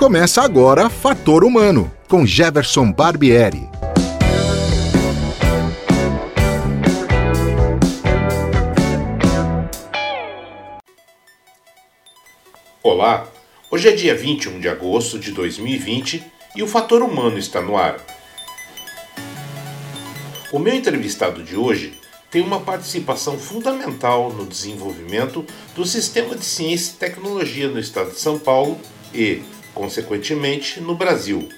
Começa agora Fator Humano, com Jefferson Barbieri. Olá, hoje é dia 21 de agosto de 2020 e o Fator Humano está no ar. O meu entrevistado de hoje tem uma participação fundamental no desenvolvimento do sistema de ciência e tecnologia no estado de São Paulo e, consequentemente, no Brasil.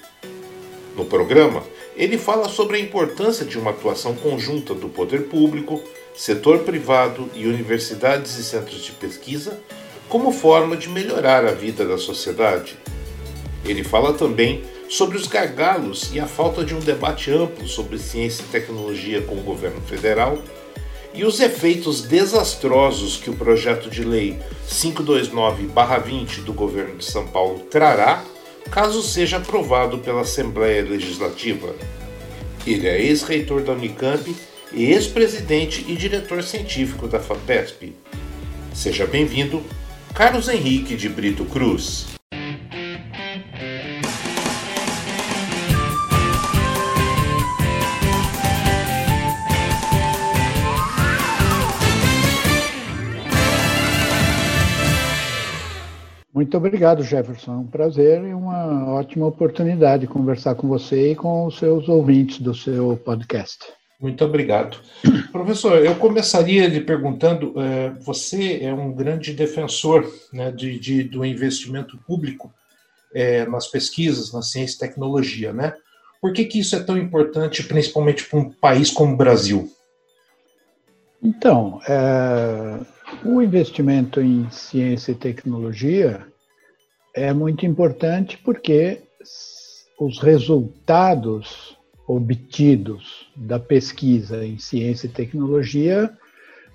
No programa, ele fala sobre a importância de uma atuação conjunta do poder público, setor privado e universidades e centros de pesquisa como forma de melhorar a vida da sociedade. Ele fala também sobre os gargalos e a falta de um debate amplo sobre ciência e tecnologia com o governo federal e os efeitos desastrosos que o projeto de lei 529-20 do governo de São Paulo trará caso seja aprovado pela Assembleia Legislativa. Ele é ex-reitor da Unicamp e ex-presidente e diretor científico da FAPESP. Seja bem-vindo, Carlos Henrique de Brito Cruz. Muito obrigado, Jefferson. Um prazer e uma ótima oportunidade de conversar com você e com os seus ouvintes do seu podcast. Muito obrigado. Professor, eu começaria lhe perguntando: é, você é um grande defensor né, de, de, do investimento público é, nas pesquisas, na ciência e tecnologia, né? Por que, que isso é tão importante, principalmente para um país como o Brasil? Então, é, o investimento em ciência e tecnologia é muito importante porque os resultados obtidos da pesquisa em ciência e tecnologia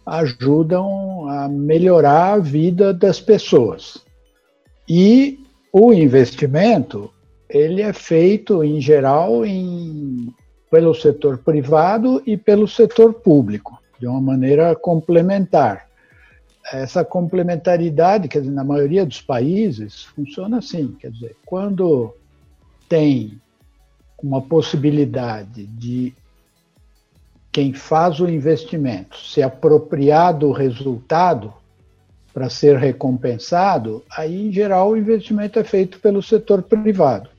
ajudam a melhorar a vida das pessoas. E o investimento, ele é feito em geral em, pelo setor privado e pelo setor público, de uma maneira complementar essa complementaridade, quer dizer, na maioria dos países, funciona assim, quer dizer, quando tem uma possibilidade de quem faz o investimento se apropriar do resultado para ser recompensado, aí, em geral, o investimento é feito pelo setor privado.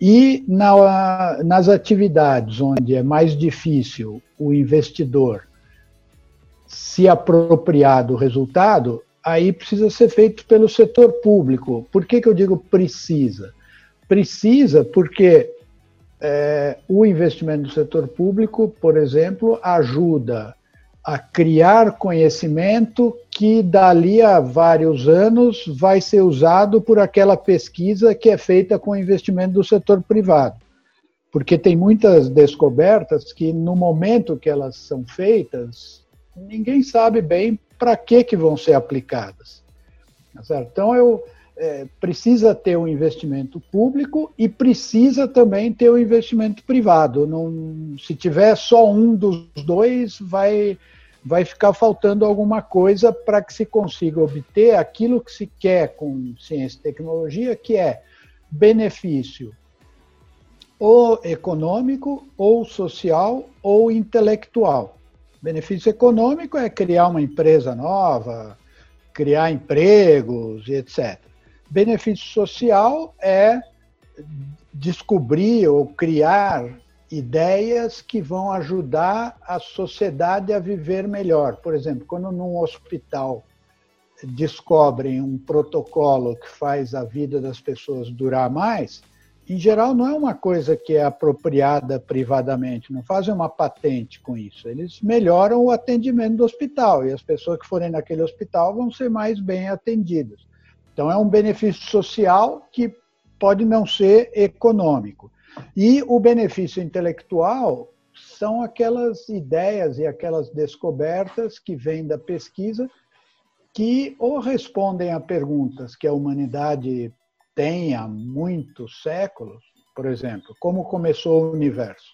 E na, nas atividades onde é mais difícil o investidor se apropriar do resultado, aí precisa ser feito pelo setor público. Por que, que eu digo precisa? Precisa porque é, o investimento do setor público, por exemplo, ajuda a criar conhecimento que dali a vários anos vai ser usado por aquela pesquisa que é feita com investimento do setor privado. Porque tem muitas descobertas que, no momento que elas são feitas, ninguém sabe bem para que, que vão ser aplicadas. Tá então, eu, é, precisa ter um investimento público e precisa também ter um investimento privado. Não, se tiver só um dos dois, vai, vai ficar faltando alguma coisa para que se consiga obter aquilo que se quer com ciência e tecnologia, que é benefício ou econômico, ou social, ou intelectual. Benefício econômico é criar uma empresa nova, criar empregos e etc. Benefício social é descobrir ou criar ideias que vão ajudar a sociedade a viver melhor. Por exemplo, quando num hospital descobrem um protocolo que faz a vida das pessoas durar mais, em geral, não é uma coisa que é apropriada privadamente, não fazem uma patente com isso. Eles melhoram o atendimento do hospital e as pessoas que forem naquele hospital vão ser mais bem atendidas. Então, é um benefício social que pode não ser econômico. E o benefício intelectual são aquelas ideias e aquelas descobertas que vêm da pesquisa que ou respondem a perguntas que a humanidade tem há muitos séculos, por exemplo, como começou o universo.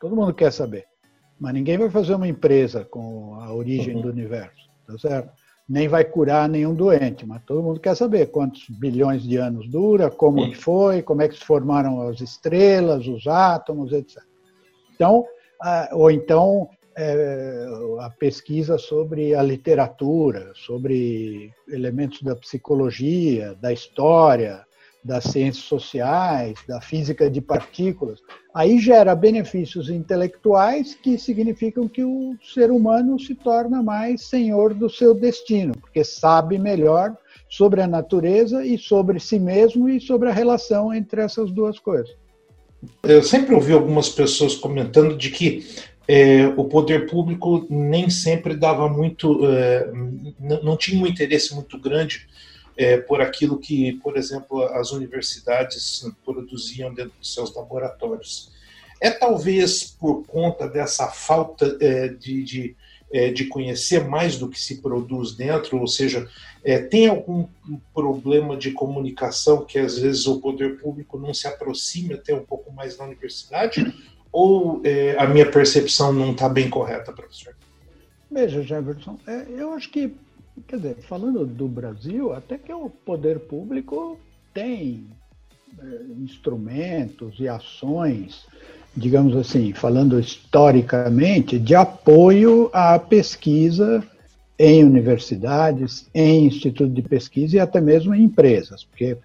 Todo mundo quer saber, mas ninguém vai fazer uma empresa com a origem uhum. do universo, tá certo? nem vai curar nenhum doente, mas todo mundo quer saber quantos bilhões de anos dura, como Sim. foi, como é que se formaram as estrelas, os átomos, etc. Então, ou então é, a pesquisa sobre a literatura, sobre elementos da psicologia, da história, das ciências sociais, da física de partículas, aí gera benefícios intelectuais que significam que o ser humano se torna mais senhor do seu destino, porque sabe melhor sobre a natureza e sobre si mesmo e sobre a relação entre essas duas coisas. Eu sempre ouvi algumas pessoas comentando de que é, o poder público nem sempre dava muito, é, não tinha um interesse muito grande é, por aquilo que, por exemplo, as universidades produziam dentro dos seus laboratórios. É talvez por conta dessa falta é, de, de, é, de, conhecer mais do que se produz dentro, ou seja, é, tem algum problema de comunicação que às vezes o poder público não se aproxime até um pouco mais da universidade? Ou é, a minha percepção não está bem correta, professor? Veja, Jefferson, é, eu acho que Quer dizer, falando do Brasil, até que o poder público tem é, instrumentos e ações, digamos assim, falando historicamente, de apoio à pesquisa em universidades, em institutos de pesquisa e até mesmo em empresas, porque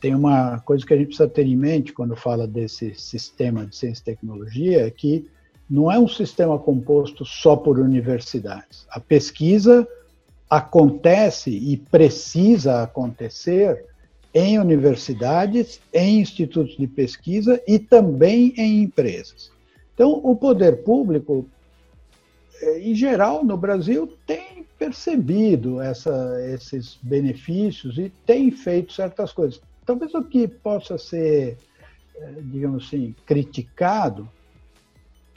tem uma coisa que a gente precisa ter em mente quando fala desse sistema de ciência e tecnologia, é que não é um sistema composto só por universidades. A pesquisa acontece e precisa acontecer em universidades, em institutos de pesquisa e também em empresas. Então, o poder público, eh, em geral, no Brasil, tem percebido essa, esses benefícios e tem feito certas coisas. Talvez o que possa ser, eh, digamos assim, criticado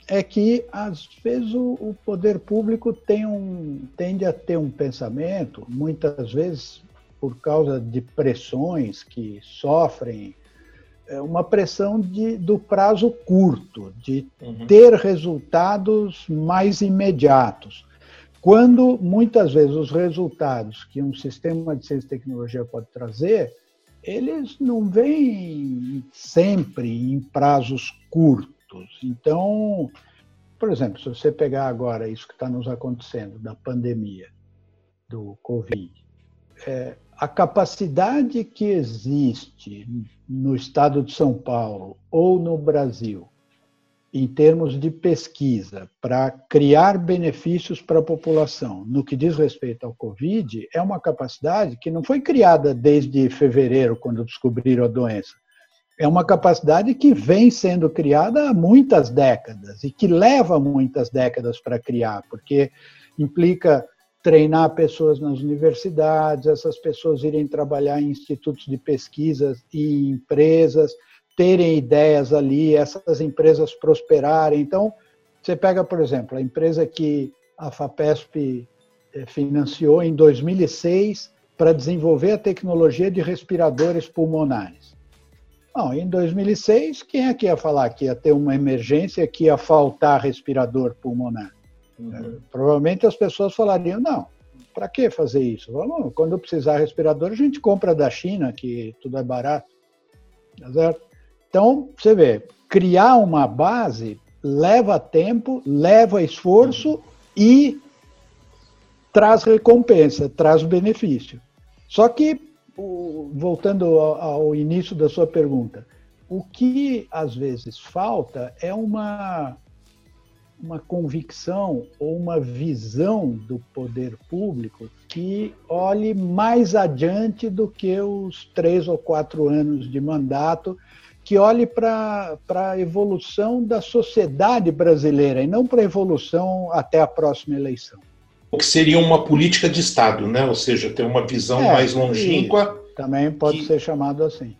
é que, às vezes, o, o poder público tem um, tende a ter um pensamento, muitas vezes por causa de pressões que sofrem, é uma pressão de, do prazo curto, de uhum. ter resultados mais imediatos. Quando, muitas vezes, os resultados que um sistema de ciência e tecnologia pode trazer, eles não vêm sempre em prazos curtos então, por exemplo, se você pegar agora isso que está nos acontecendo, da pandemia, do Covid, é, a capacidade que existe no estado de São Paulo ou no Brasil, em termos de pesquisa, para criar benefícios para a população, no que diz respeito ao Covid, é uma capacidade que não foi criada desde fevereiro, quando descobriram a doença é uma capacidade que vem sendo criada há muitas décadas e que leva muitas décadas para criar, porque implica treinar pessoas nas universidades, essas pessoas irem trabalhar em institutos de pesquisa e empresas, terem ideias ali, essas empresas prosperarem. Então, você pega, por exemplo, a empresa que a FAPESP eh, financiou em 2006 para desenvolver a tecnologia de respiradores pulmonares. Não, em 2006, quem é que ia falar que ia ter uma emergência, que ia faltar respirador pulmonar? Uhum. É, provavelmente as pessoas falariam, não, para que fazer isso? Vamos, quando precisar respirador, a gente compra da China, que tudo é barato. Tá certo? Então, você vê, criar uma base leva tempo, leva esforço e traz recompensa, traz benefício. Só que voltando ao início da sua pergunta, o que às vezes falta é uma, uma convicção ou uma visão do poder público que olhe mais adiante do que os três ou quatro anos de mandato, que olhe para a evolução da sociedade brasileira e não para a evolução até a próxima eleição o que seria uma política de Estado, né? ou seja, ter uma visão é, mais longínqua. Também pode que... ser chamado assim.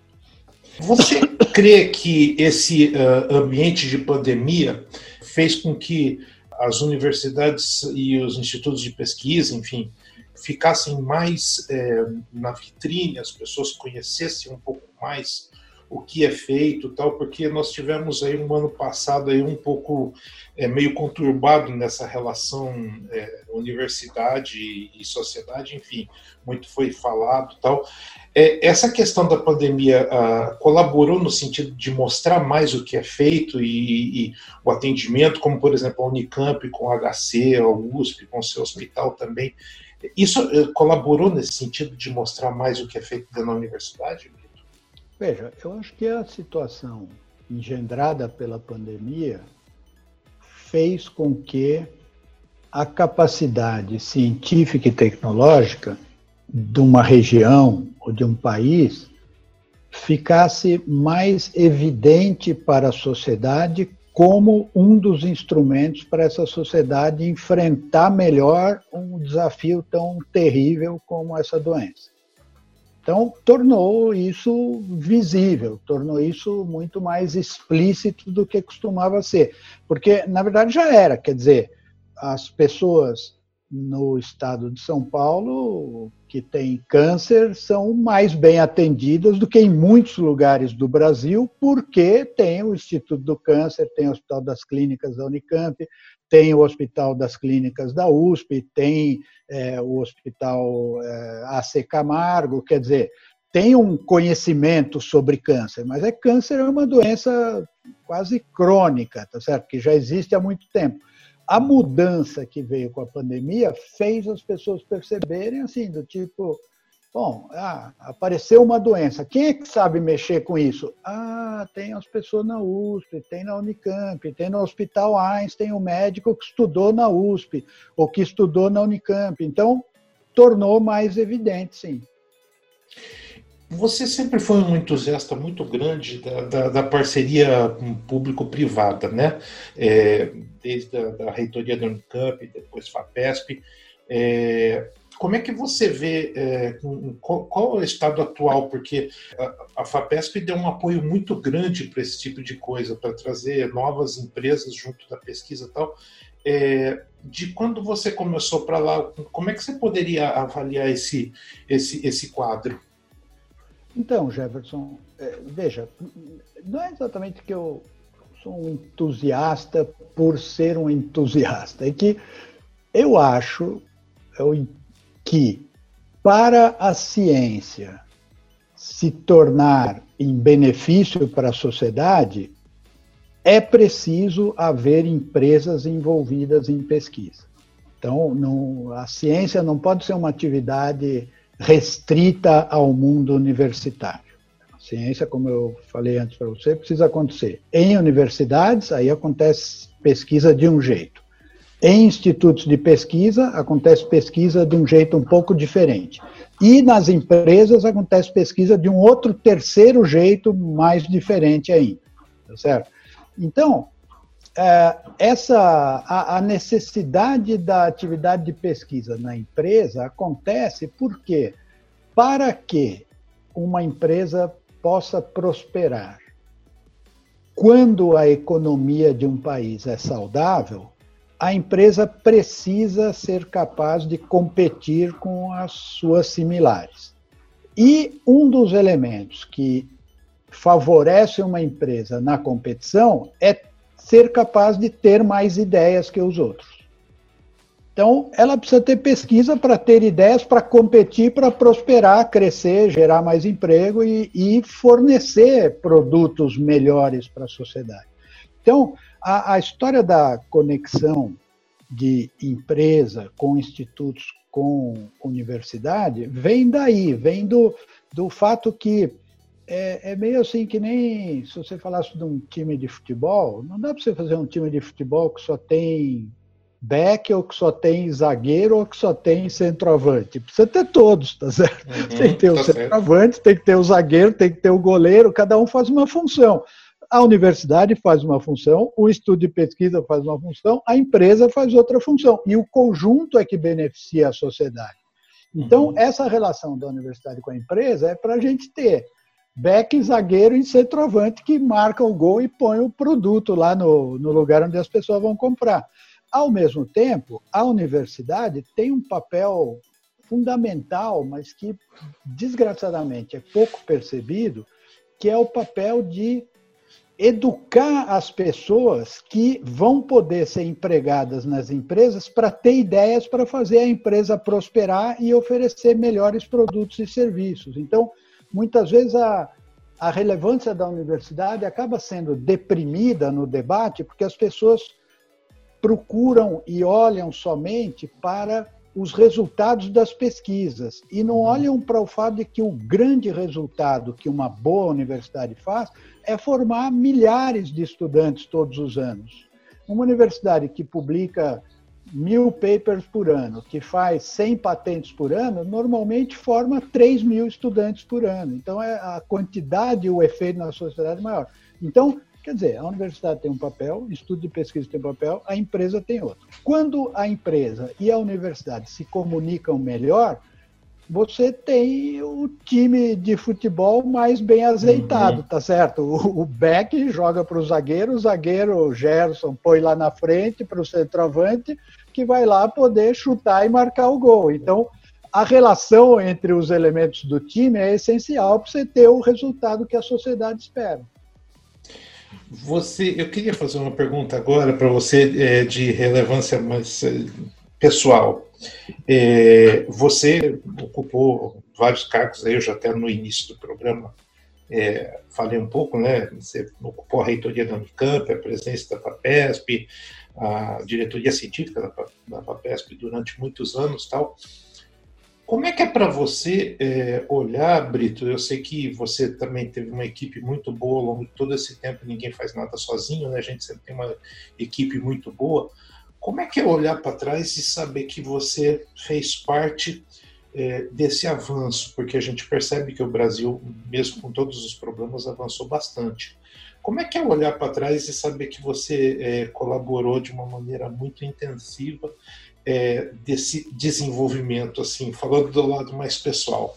Você crê que esse uh, ambiente de pandemia fez com que as universidades e os institutos de pesquisa, enfim, ficassem mais é, na vitrine, as pessoas conhecessem um pouco mais o que é feito, tal, porque nós tivemos aí um ano passado aí um pouco é, meio conturbado nessa relação é, universidade e, sociedade, enfim, muito foi falado, tal. É, essa questão da pandemia ah, colaborou no sentido de mostrar mais o que é feito e, e, o atendimento, como por exemplo a Unicamp com o HC, a USP com o seu hospital também. Isso eh, colaborou nesse sentido de mostrar mais o que é feito dentro da universidade? Veja, eu acho que a situação engendrada pela pandemia fez com que a capacidade científica e tecnológica de uma região ou de um país ficasse mais evidente para a sociedade como um dos instrumentos para essa sociedade enfrentar melhor um desafio tão terrível como essa doença. Então, tornou isso visível, tornou isso muito mais explícito do que costumava ser. Porque, na verdade, já era. Quer dizer, as pessoas no estado de São Paulo que têm câncer são mais bem atendidas do que em muitos lugares do Brasil, porque tem o Instituto do Câncer, tem o Hospital das Clínicas da Unicamp, tem o Hospital das Clínicas da USP, tem é, o Hospital é, AC Camargo, quer dizer, tem um conhecimento sobre câncer, mas é câncer é uma doença quase crônica, tá certo? Que já existe há muito tempo a mudança que veio com a pandemia fez as pessoas perceberem assim, do tipo, bom, ah, apareceu uma doença, quem é que sabe mexer com isso? Ah, tem as pessoas na USP, tem na Unicamp, tem no Hospital Einstein o médico que estudou na USP ou que estudou na Unicamp. Então, tornou mais evidente, sim. Você sempre foi um entusiasta muito grande da, da, da parceria público-privada, né? É, desde a da reitoria da Unicamp, depois FAPESP. É, como é que você vê é, qual, é o estado atual? Porque a, a FAPESP deu um apoio muito grande para esse tipo de coisa, para trazer novas empresas junto da pesquisa e tal. É, de quando você começou para lá, como é que você poderia avaliar esse, esse, esse quadro? Então, Jefferson, é, veja, não é exatamente que eu sou um entusiasta por ser um entusiasta, é que eu acho que para a ciência se tornar em benefício para a sociedade, é preciso haver empresas envolvidas em pesquisa. Então, não, a ciência não pode ser uma atividade restrita ao mundo universitário. A ciência, como eu falei antes para você, precisa acontecer em universidades, aí acontece pesquisa de um jeito. Em institutos de pesquisa, acontece pesquisa de um jeito um pouco diferente. E nas empresas, acontece pesquisa de um outro terceiro jeito mais diferente ainda. Tá certo? Então, é, essa a, a, necessidade da atividade de pesquisa na empresa acontece porque para que uma empresa possa prosperar quando a economia de um país é saudável, a empresa precisa ser capaz de competir com as suas similares. E um dos elementos que favorece uma empresa na competição é ser capaz de ter mais ideias que os outros. Então, ela precisa ter pesquisa para ter ideias, para competir, para prosperar, crescer, gerar mais emprego e, e fornecer produtos melhores para a sociedade. Então, a, a história da conexão de empresa com institutos, com universidade, vem daí, vem do, do fato que é, é, meio assim que nem se você falasse de um time de futebol, não dá para você fazer um time de futebol que só tem back, ou que só tem zagueiro, ou que só tem centroavante. Precisa ter todos, tá certo? Uhum, tem que ter tá o centroavante, certo. tem que ter o zagueiro, tem que ter o goleiro, cada um faz uma função. A universidade faz uma função, o estudo de pesquisa faz uma função, a empresa faz outra função. E o conjunto é que beneficia a sociedade. Então, uhum. essa relação da universidade com a empresa é para a gente ter back, zagueiro e centroavante que marca o gol e põe o produto lá no, no lugar onde as pessoas vão comprar. Ao mesmo tempo, a universidade tem um papel fundamental, mas que desgraçadamente é pouco percebido, que é o papel de educar as pessoas que vão poder ser empregadas nas empresas para ter ideias para fazer a empresa prosperar e oferecer melhores produtos e serviços. Então, muitas vezes a, a relevância da universidade acaba sendo deprimida no debate porque as pessoas procuram e olham somente para os resultados das pesquisas e não uhum. olham para o fato de que o grande resultado que uma boa universidade faz é formar milhares de estudantes todos os anos. Uma universidade que publica mil papers por ano, que faz 100 patentes por ano, normalmente forma 3 mil estudantes por ano. Então, é a quantidade e o efeito na sociedade é maior. Então, quer dizer, a universidade tem um papel, o estudo de pesquisa tem um papel, a empresa tem outro. Quando a empresa e a universidade se comunicam melhor, você tem o time de futebol mais bem azeitado, uhum. tá certo? O, o Beck joga para o zagueiro, o zagueiro Gerson põe lá na frente para o centroavante, que vai lá poder chutar e marcar o gol. Então, a relação entre os elementos do time é essencial para você ter o resultado que a sociedade espera. Você, eu queria fazer uma pergunta agora para você é, de relevância mais é, pessoal. É, você ocupou vários cargos, aí eu já até no início do programa é, falei um pouco, né? Você ocupou a reitoria da Unicamp, a presença da FAPESP, a diretoria científica da, da durante muitos anos, tal. Como é que é para você é, olhar, Brito? Eu sei que você também teve uma equipe muito boa ao longo de todo esse tempo, ninguém faz nada sozinho, né? A gente sempre tem uma equipe muito boa. Como é que é olhar para trás e saber que você fez parte é, desse avanço? Porque a gente percebe que o Brasil, mesmo com todos os problemas, avançou bastante. Como é que é olhar para trás e saber que você é, colaborou de uma maneira muito intensiva é, desse desenvolvimento, assim, falando do lado mais pessoal?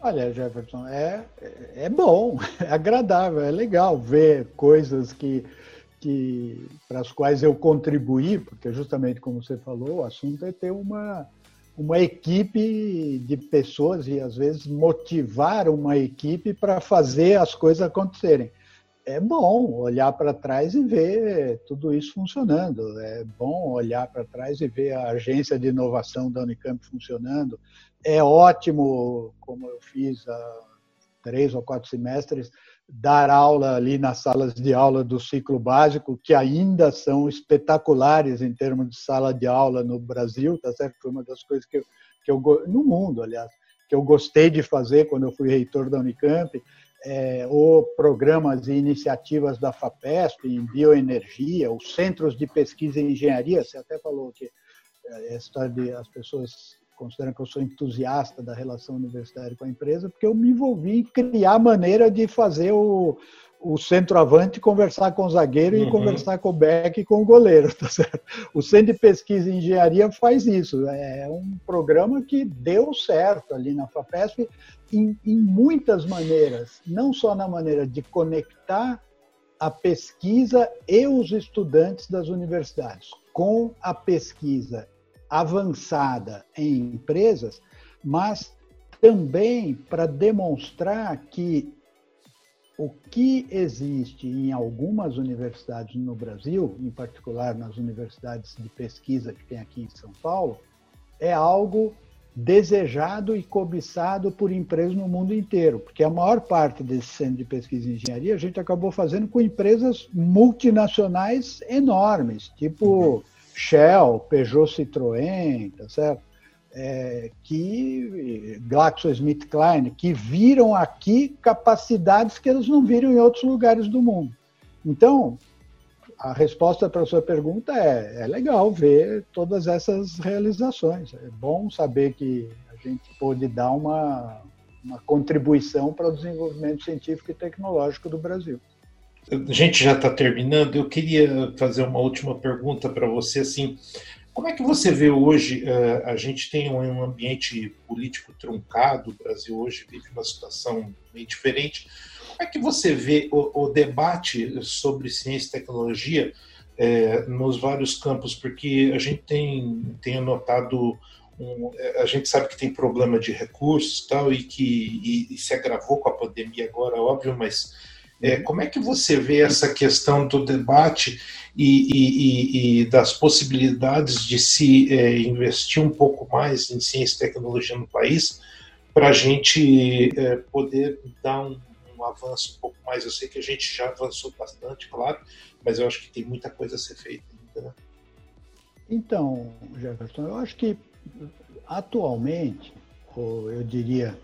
Olha, Jefferson, é, é bom, é agradável, é legal ver coisas que que, para as quais eu contribuí, porque justamente como você falou, o assunto é ter uma, uma equipe de pessoas e às vezes motivar uma equipe para fazer as coisas acontecerem. É bom olhar para trás e ver tudo isso funcionando. É bom olhar para trás e ver a agência de inovação da Unicamp funcionando. É ótimo, como eu fiz há três ou quatro semestres, dar aula ali nas salas de aula do ciclo básico, que ainda são espetaculares em termos de sala de aula no Brasil, tá certo? Foi uma das coisas que eu, que eu no mundo, aliás, que eu gostei de fazer quando eu fui reitor da Unicamp, é, ou programas e iniciativas da FAPESP em bioenergia, os centros de pesquisa em engenharia, você até falou que é, a história de as pessoas consideram que eu sou entusiasta da relação universitária com a empresa, porque eu me envolvi em criar maneira de fazer o, o centroavante conversar com o zagueiro uhum. e conversar com o back e com o goleiro, tá certo? O Centro de Pesquisa em Engenharia faz isso. É um programa que deu certo ali na FAPESP em, em muitas maneiras, não só na maneira de conectar a pesquisa e os estudantes das universidades com a pesquisa avançada em empresas, mas também para demonstrar que o que existe em algumas universidades no Brasil, em particular nas universidades de pesquisa que tem aqui em São Paulo, é algo desejado e cobiçado por empresas no mundo inteiro, porque a maior parte desse centro de pesquisa e engenharia a gente acabou fazendo com empresas multinacionais enormes, tipo uhum. Shell, Peugeot Citroën, tá certo? É, que GlaxoSmithKline, que viram aqui capacidades que eles não viram em outros lugares do mundo. Então, a resposta para a sua pergunta é: é legal ver todas essas realizações. É bom saber que a gente pôde dar uma, uma contribuição para o desenvolvimento científico e tecnológico do Brasil. A gente já está terminando. Eu queria fazer uma última pergunta para você. Assim, como é que você vê hoje? Uh, a gente tem um ambiente político truncado. O Brasil hoje vive uma situação bem diferente. Como é que você vê o, o debate sobre ciência e tecnologia é, nos vários campos? Porque a gente tem, tem notado um, é, a gente sabe que tem problema de recursos tal e que e, e se agravou com a pandemia agora, óbvio, mas é, como é que você vê essa questão do debate e, e, e das possibilidades de se é, investir um pouco mais em ciência e tecnologia no país para a gente é, poder dar um, um, avanço um pouco mais? Eu sei que a gente já avançou bastante, claro, mas eu acho que tem muita coisa a ser feita ainda. Né? Então, Jefferson, eu acho que atualmente, eu diria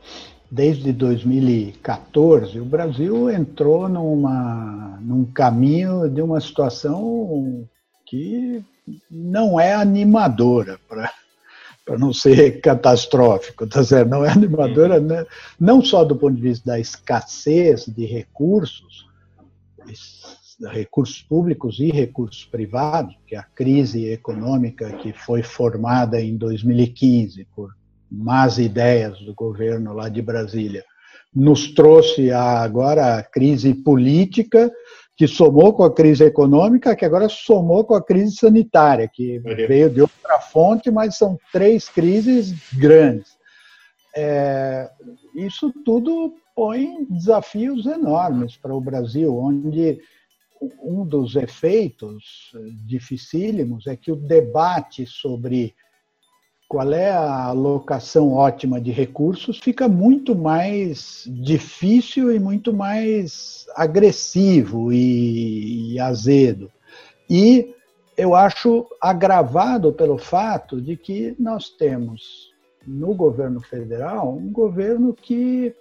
desde 2014, o Brasil entrou numa, num caminho de uma situação que não é animadora, para não ser catastrófico, tá certo? não é animadora né? não só do ponto de vista da escassez de recursos, recursos públicos e recursos privados, que a crise econômica que foi formada em 2015 por más ideias do governo lá de Brasília, nos trouxe a, agora a crise política, que somou com a crise econômica, que agora somou com a crise sanitária, que veio de outra fonte, mas são três crises grandes. É, isso tudo põe desafios enormes para o Brasil, onde um dos efeitos dificílimos é que o debate sobre qual é a alocação ótima de recursos fica muito mais difícil e muito mais agressivo e, e azedo. E eu acho agravado pelo fato de que nós temos no governo federal um governo que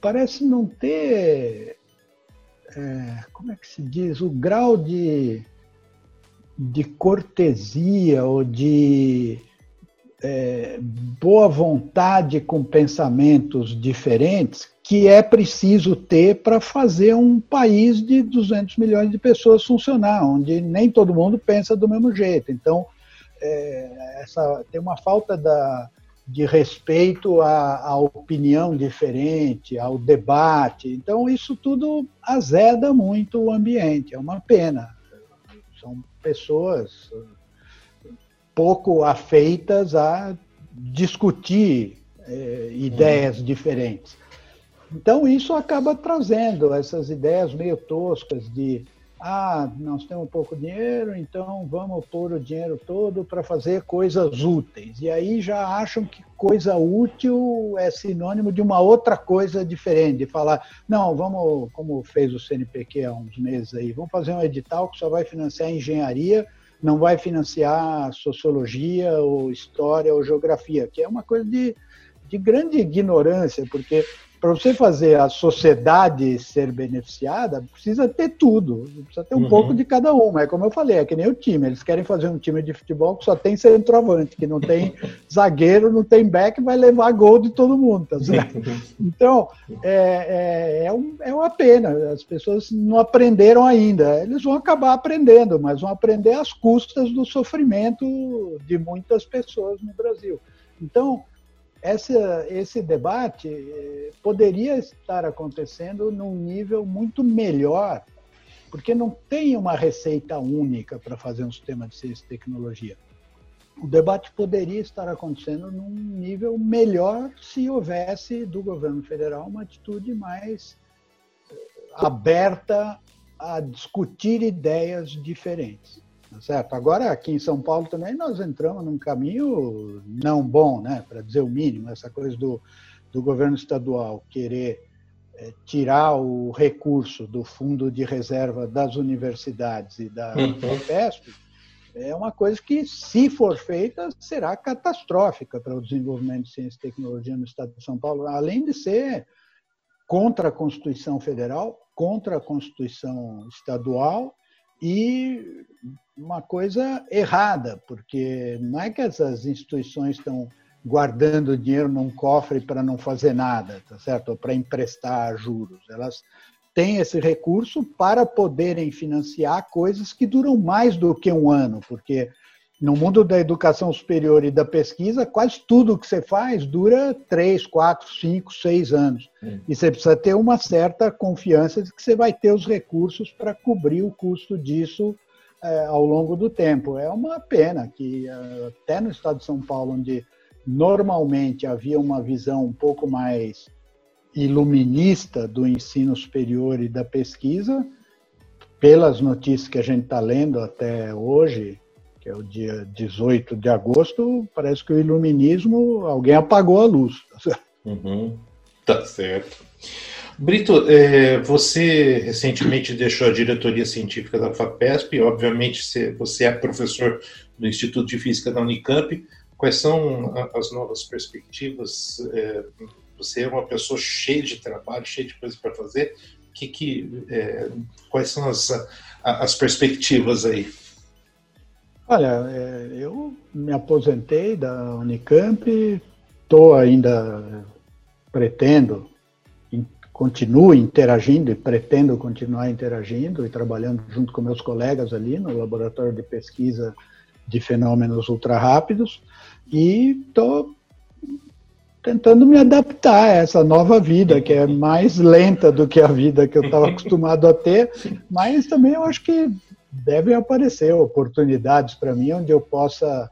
parece não ter, é, como é que se diz, o grau de, de cortesia ou de é, boa vontade com pensamentos diferentes que é preciso ter para fazer um país de 200 milhões de pessoas funcionar, onde nem todo mundo pensa do mesmo jeito. Então, é, essa, tem uma falta da, de respeito à, à, opinião diferente, ao debate. Então, isso tudo azeda muito o ambiente. É uma pena. São pessoas pouco afeitas a discutir é, ideias diferentes. Então, isso acaba trazendo essas ideias meio toscas de ah, nós temos pouco dinheiro, então vamos pôr o dinheiro todo para fazer coisas úteis. E aí já acham que coisa útil é sinônimo de uma outra coisa diferente, de falar, não, vamos, como fez o CNPq há uns meses aí, vamos fazer um edital que só vai financiar engenharia não vai financiar sociologia ou história ou geografia, que é uma coisa de, de grande ignorância, porque para você fazer a sociedade ser beneficiada, precisa ter tudo, precisa ter um uhum. pouco de cada uma. É como eu falei, é que nem o time. Eles querem fazer um time de futebol que só tem centroavante, que não tem zagueiro, não tem back, vai levar gol de todo mundo, tá certo? Então, é, é, é, um, é uma pena. As pessoas não aprenderam ainda. Eles vão acabar aprendendo, mas vão aprender às custas do sofrimento de muitas pessoas no Brasil. Então, essa, esse debate eh, poderia estar acontecendo num nível muito melhor, porque não tem uma receita única para fazer um sistema de ciência e tecnologia. O debate poderia estar acontecendo num nível melhor se houvesse do governo federal uma atitude mais eh, aberta a discutir ideias diferentes. Tá certo? Agora, aqui em São Paulo também, nós entramos num caminho não bom, né? para dizer o mínimo, essa coisa do, do governo estadual querer é, tirar o recurso do fundo de reserva das universidades e da uhum. é uma coisa que, se for feita, será catastrófica para o desenvolvimento de ciência e tecnologia no estado de São Paulo, além de ser contra a Constituição Federal, contra a Constituição Estadual e uma coisa errada, porque não é que essas instituições estão guardando dinheiro num cofre para não fazer nada, tá certo? Para emprestar juros. Elas têm esse recurso para poderem financiar coisas que duram mais do que um ano, porque no mundo da educação superior e da pesquisa, quase tudo que você faz dura três, quatro, cinco, seis anos. Hum. E você precisa ter uma certa confiança de que você vai ter os recursos para cobrir o custo disso é, ao longo do tempo. É uma pena que é, até no estado de São Paulo, onde normalmente havia uma visão um pouco mais iluminista do ensino superior e da pesquisa, pelas notícias que a gente está lendo até hoje, que é o dia 18 de agosto, parece que o iluminismo, alguém apagou a luz. Uhum, tá certo. Brito, é, você recentemente deixou a diretoria científica da FAPESP, obviamente você é professor do Instituto de Física da Unicamp. Quais são as novas perspectivas? É, você é uma pessoa cheia de trabalho, cheia de coisas para fazer. Que, que, é, quais são as, as perspectivas aí? Olha, é, eu me aposentei da Unicamp, estou ainda pretendo continuo interagindo e pretendo continuar interagindo e trabalhando junto com meus colegas ali no laboratório de pesquisa de fenômenos ultra rápidos e estou tentando me adaptar a essa nova vida que é mais lenta do que a vida que eu estava acostumado a ter, mas também eu acho que devem aparecer oportunidades para mim onde eu possa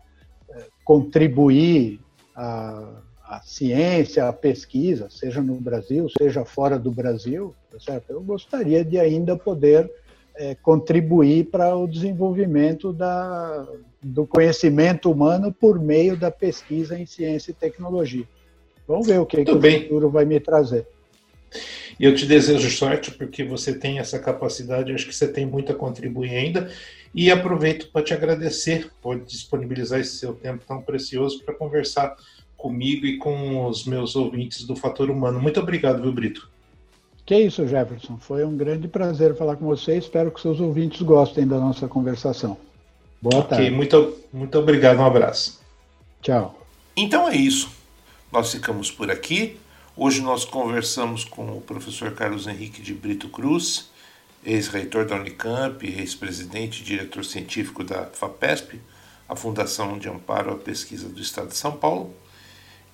eh, contribuir a a ciência, a pesquisa, seja no Brasil, seja fora do Brasil, tá certo? eu gostaria de ainda poder é, contribuir para o desenvolvimento da, do conhecimento humano por meio da pesquisa em ciência e tecnologia. Vamos ver o que, que o futuro vai me trazer. E eu te desejo sorte porque você tem essa capacidade, acho que você tem muito a contribuir ainda. E aproveito para te agradecer por disponibilizar esse seu tempo tão precioso para conversar comigo e com os meus ouvintes do Fator Humano. Muito obrigado, viu, Brito? Que isso, Jefferson. Foi um grande prazer falar com você. Espero que seus ouvintes gostem da nossa conversação. Boa okay, tarde. Muito, muito obrigado. Um abraço. Tchau. Então é isso. Nós ficamos por aqui. Hoje nós conversamos com o professor Carlos Henrique de Brito Cruz, ex-reitor da Unicamp, ex-presidente e diretor científico da FAPESP, a Fundação de Amparo à Pesquisa do Estado de São Paulo.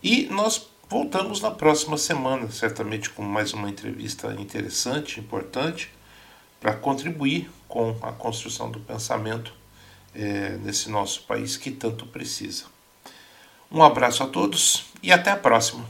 E nós voltamos na próxima semana, certamente com mais uma entrevista interessante, importante, para contribuir com a construção do pensamento é, nesse nosso país que tanto precisa. Um abraço a todos e até a próxima.